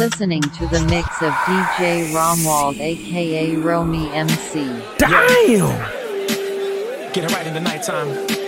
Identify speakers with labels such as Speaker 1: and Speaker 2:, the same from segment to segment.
Speaker 1: listening to the mix of DJ Romwald aka Romy MC.
Speaker 2: Damn!
Speaker 3: Get it right in the nighttime.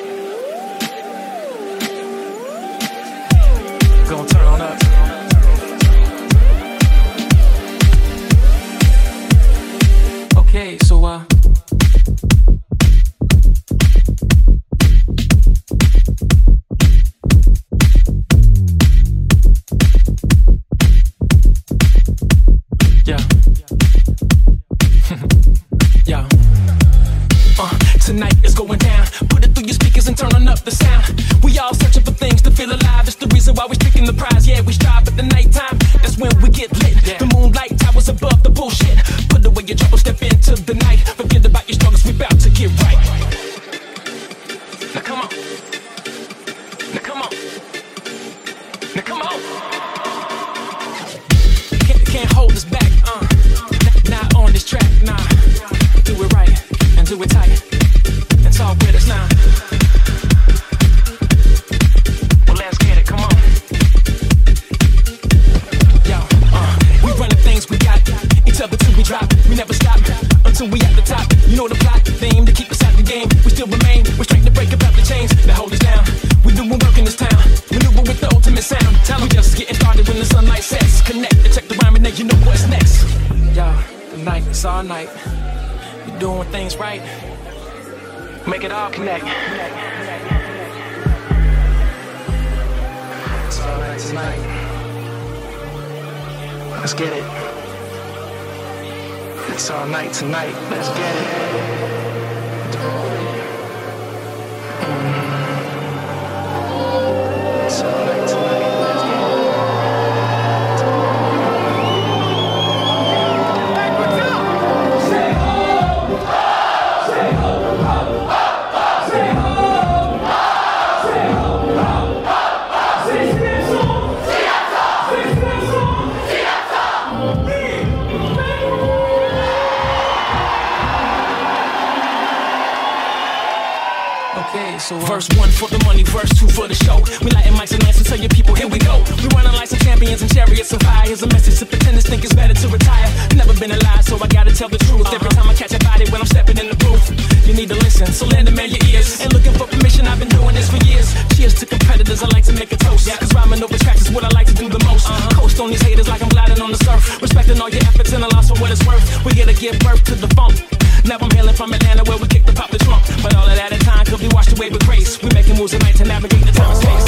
Speaker 3: Night. We're doing things right. Make it all connect. It's all right tonight. Let's get it. It's all night tonight. Let's get it. So uh, verse one for the money, verse two for the show. We lighting mics and dancing, tell your people, here we go. We running like some champions and chariots of fire. Here's a message to pretenders think it's better to retire. Never been alive, so I gotta tell the truth. Every time I catch a body when I'm stepping in the booth, you need to listen. So lend a man your ears. And looking for permission, I've been doing this for years. Cheers to competitors, I like to make a toast. Yeah. Cause rhyming over tracks is what I like to do the most. Coast on these haters like I'm gliding on the surf. Respecting all your efforts and the loss for what it's worth. We gotta give birth to the funk. Now I'm hailing from Atlanta where we kick the pop be with grace. We making moves tonight to navigate the time and space.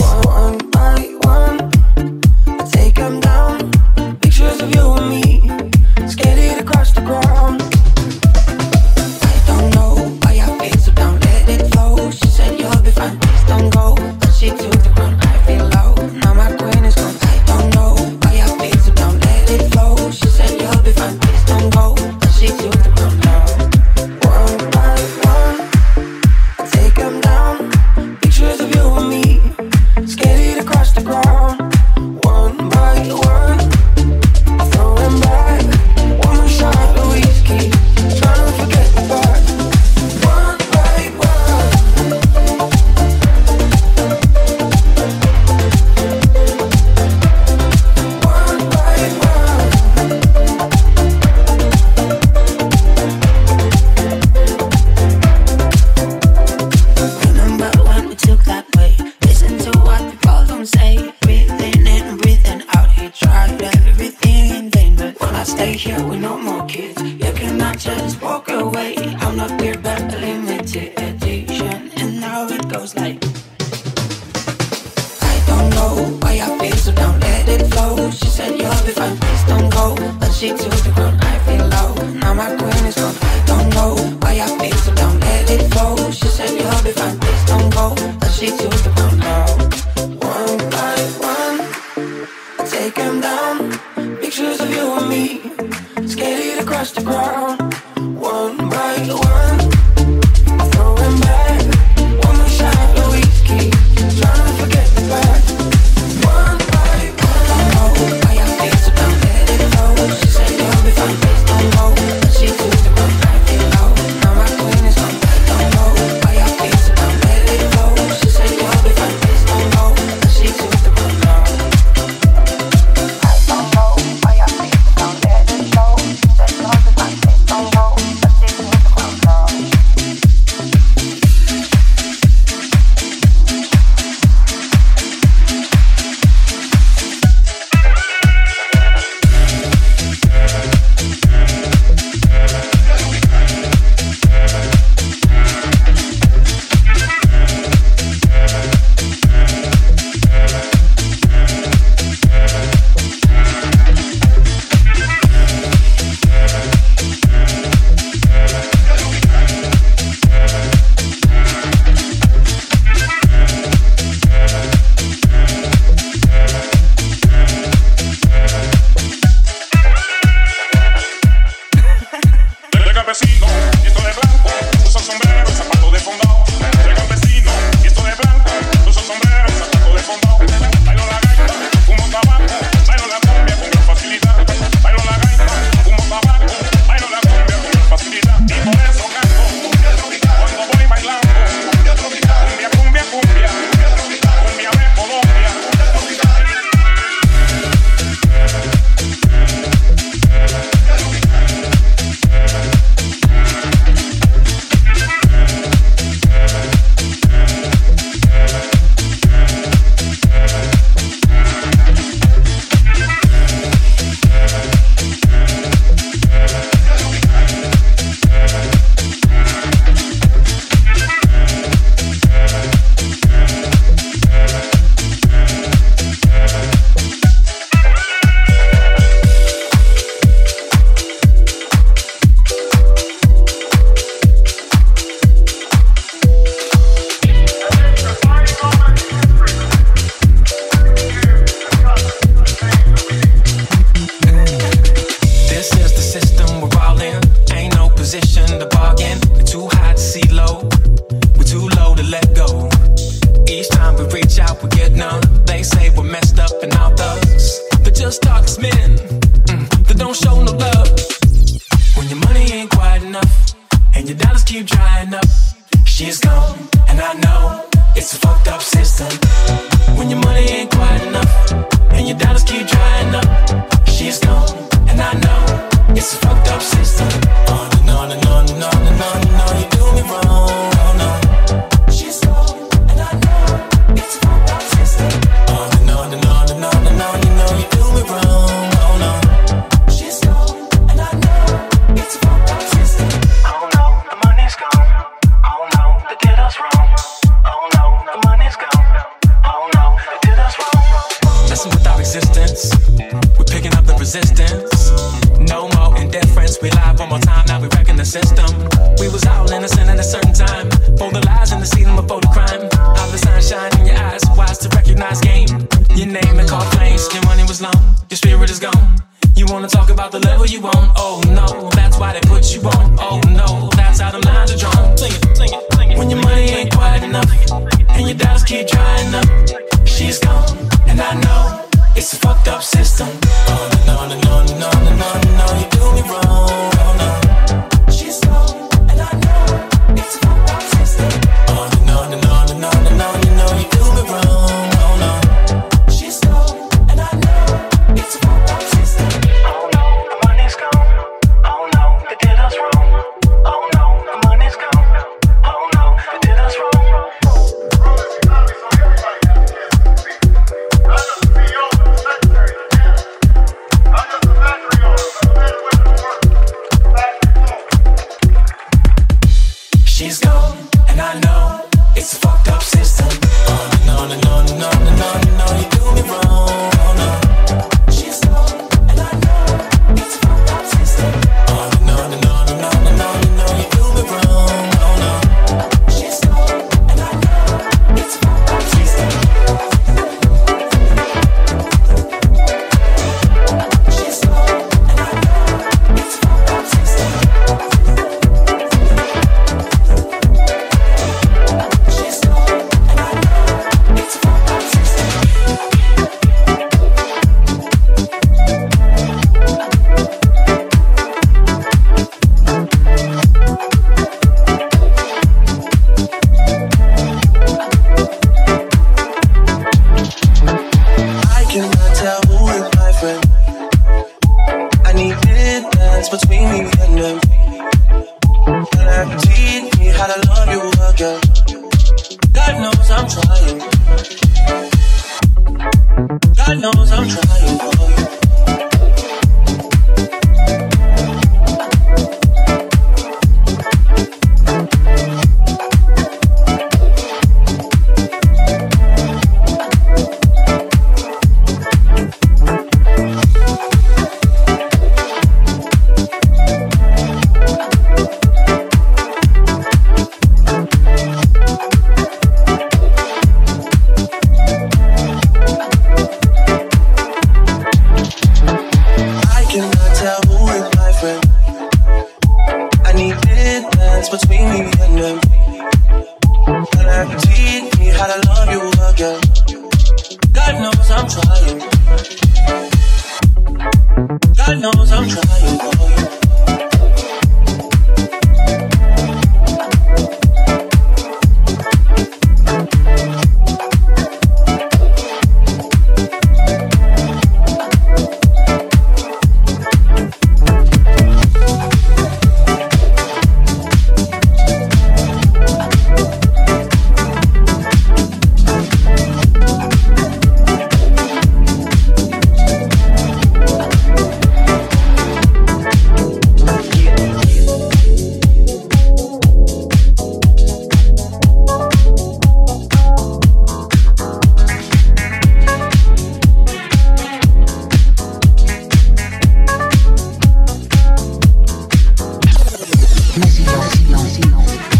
Speaker 3: silence. silence.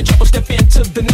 Speaker 3: Away trouble, step into the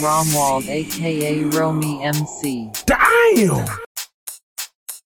Speaker 1: Romwald aka Romy MC.
Speaker 2: Damn!